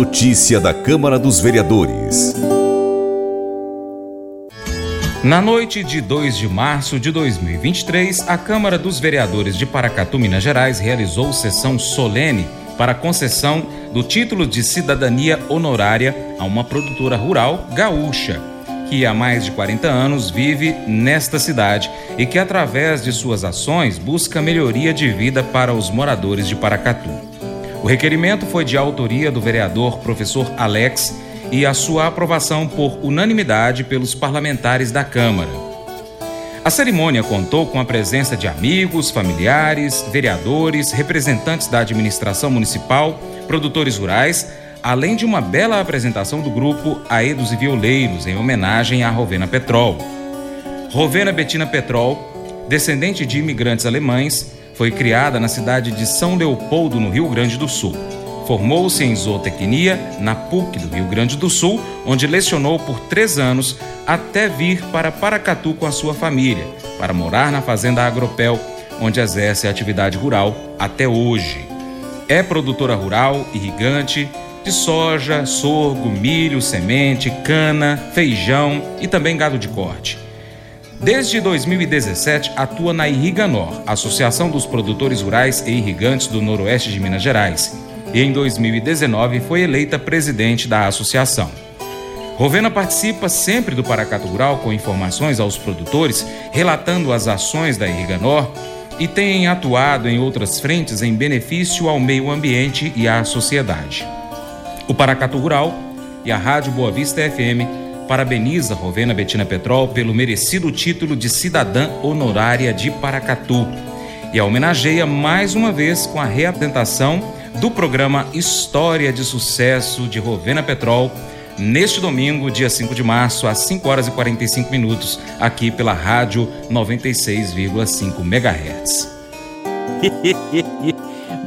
Notícia da Câmara dos Vereadores. Na noite de 2 de março de 2023, a Câmara dos Vereadores de Paracatu, Minas Gerais, realizou sessão solene para concessão do título de cidadania honorária a uma produtora rural gaúcha que há mais de 40 anos vive nesta cidade e que, através de suas ações, busca melhoria de vida para os moradores de Paracatu. O requerimento foi de autoria do vereador professor Alex e a sua aprovação por unanimidade pelos parlamentares da Câmara. A cerimônia contou com a presença de amigos, familiares, vereadores, representantes da administração municipal, produtores rurais, além de uma bela apresentação do grupo Aedos e Violeiros, em homenagem a Rovena Petrol. Rovena Bettina Petrol, descendente de imigrantes alemães, foi criada na cidade de São Leopoldo, no Rio Grande do Sul. Formou-se em zootecnia na PUC do Rio Grande do Sul, onde lecionou por três anos até vir para Paracatu com a sua família, para morar na fazenda Agropel, onde exerce a atividade rural até hoje. É produtora rural, irrigante, de soja, sorgo, milho, semente, cana, feijão e também gado de corte. Desde 2017, atua na Irriganor, Associação dos Produtores Rurais e Irrigantes do Noroeste de Minas Gerais, e em 2019 foi eleita presidente da associação. Rovena participa sempre do Paracato Rural com informações aos produtores, relatando as ações da Irriganor e tem atuado em outras frentes em benefício ao meio ambiente e à sociedade. O Paracatu Rural e a Rádio Boa Vista FM parabeniza Rovena Betina Petrol pelo merecido título de cidadã honorária de Paracatu e a homenageia mais uma vez com a reapresentação do programa História de Sucesso de Rovena Petrol neste domingo, dia 5 de março, às 5 horas e 45 minutos, aqui pela Rádio 96,5 MHz.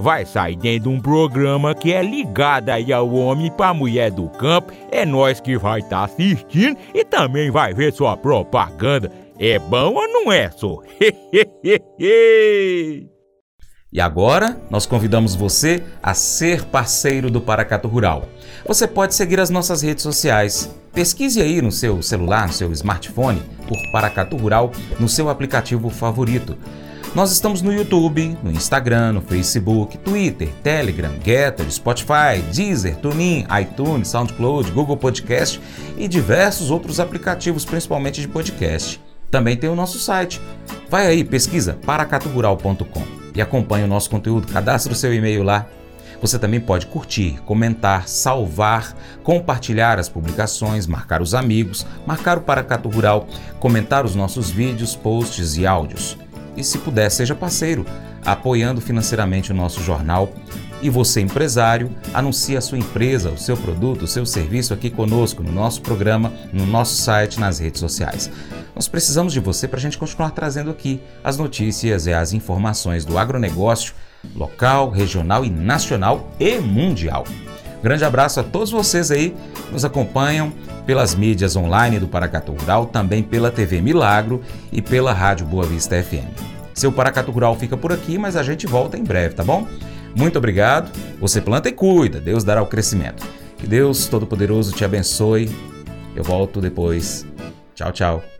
vai sair dentro de um programa que é ligado aí ao homem para mulher do campo. É nós que vai estar tá assistindo e também vai ver sua propaganda. É bom ou não é, só? E agora, nós convidamos você a ser parceiro do Paracato Rural. Você pode seguir as nossas redes sociais. Pesquise aí no seu celular, no seu smartphone, por Paracato Rural no seu aplicativo favorito. Nós estamos no YouTube, no Instagram, no Facebook, Twitter, Telegram, Getter, Spotify, Deezer, TuneIn, iTunes, SoundCloud, Google Podcast e diversos outros aplicativos, principalmente de podcast. Também tem o nosso site. Vai aí, pesquisa paracaturural.com e acompanhe o nosso conteúdo. Cadastre o seu e-mail lá. Você também pode curtir, comentar, salvar, compartilhar as publicações, marcar os amigos, marcar o Paracato Rural, comentar os nossos vídeos, posts e áudios e, se puder, seja parceiro, apoiando financeiramente o nosso jornal. E você, empresário, anuncie a sua empresa, o seu produto, o seu serviço aqui conosco, no nosso programa, no nosso site, nas redes sociais. Nós precisamos de você para a gente continuar trazendo aqui as notícias e as informações do agronegócio local, regional e nacional e mundial. Grande abraço a todos vocês aí que nos acompanham pelas mídias online do Paracatu Rural, também pela TV Milagro e pela Rádio Boa Vista FM. Seu Paracatu Rural fica por aqui, mas a gente volta em breve, tá bom? Muito obrigado. Você planta e cuida, Deus dará o crescimento. Que Deus Todo-Poderoso te abençoe. Eu volto depois. Tchau, tchau.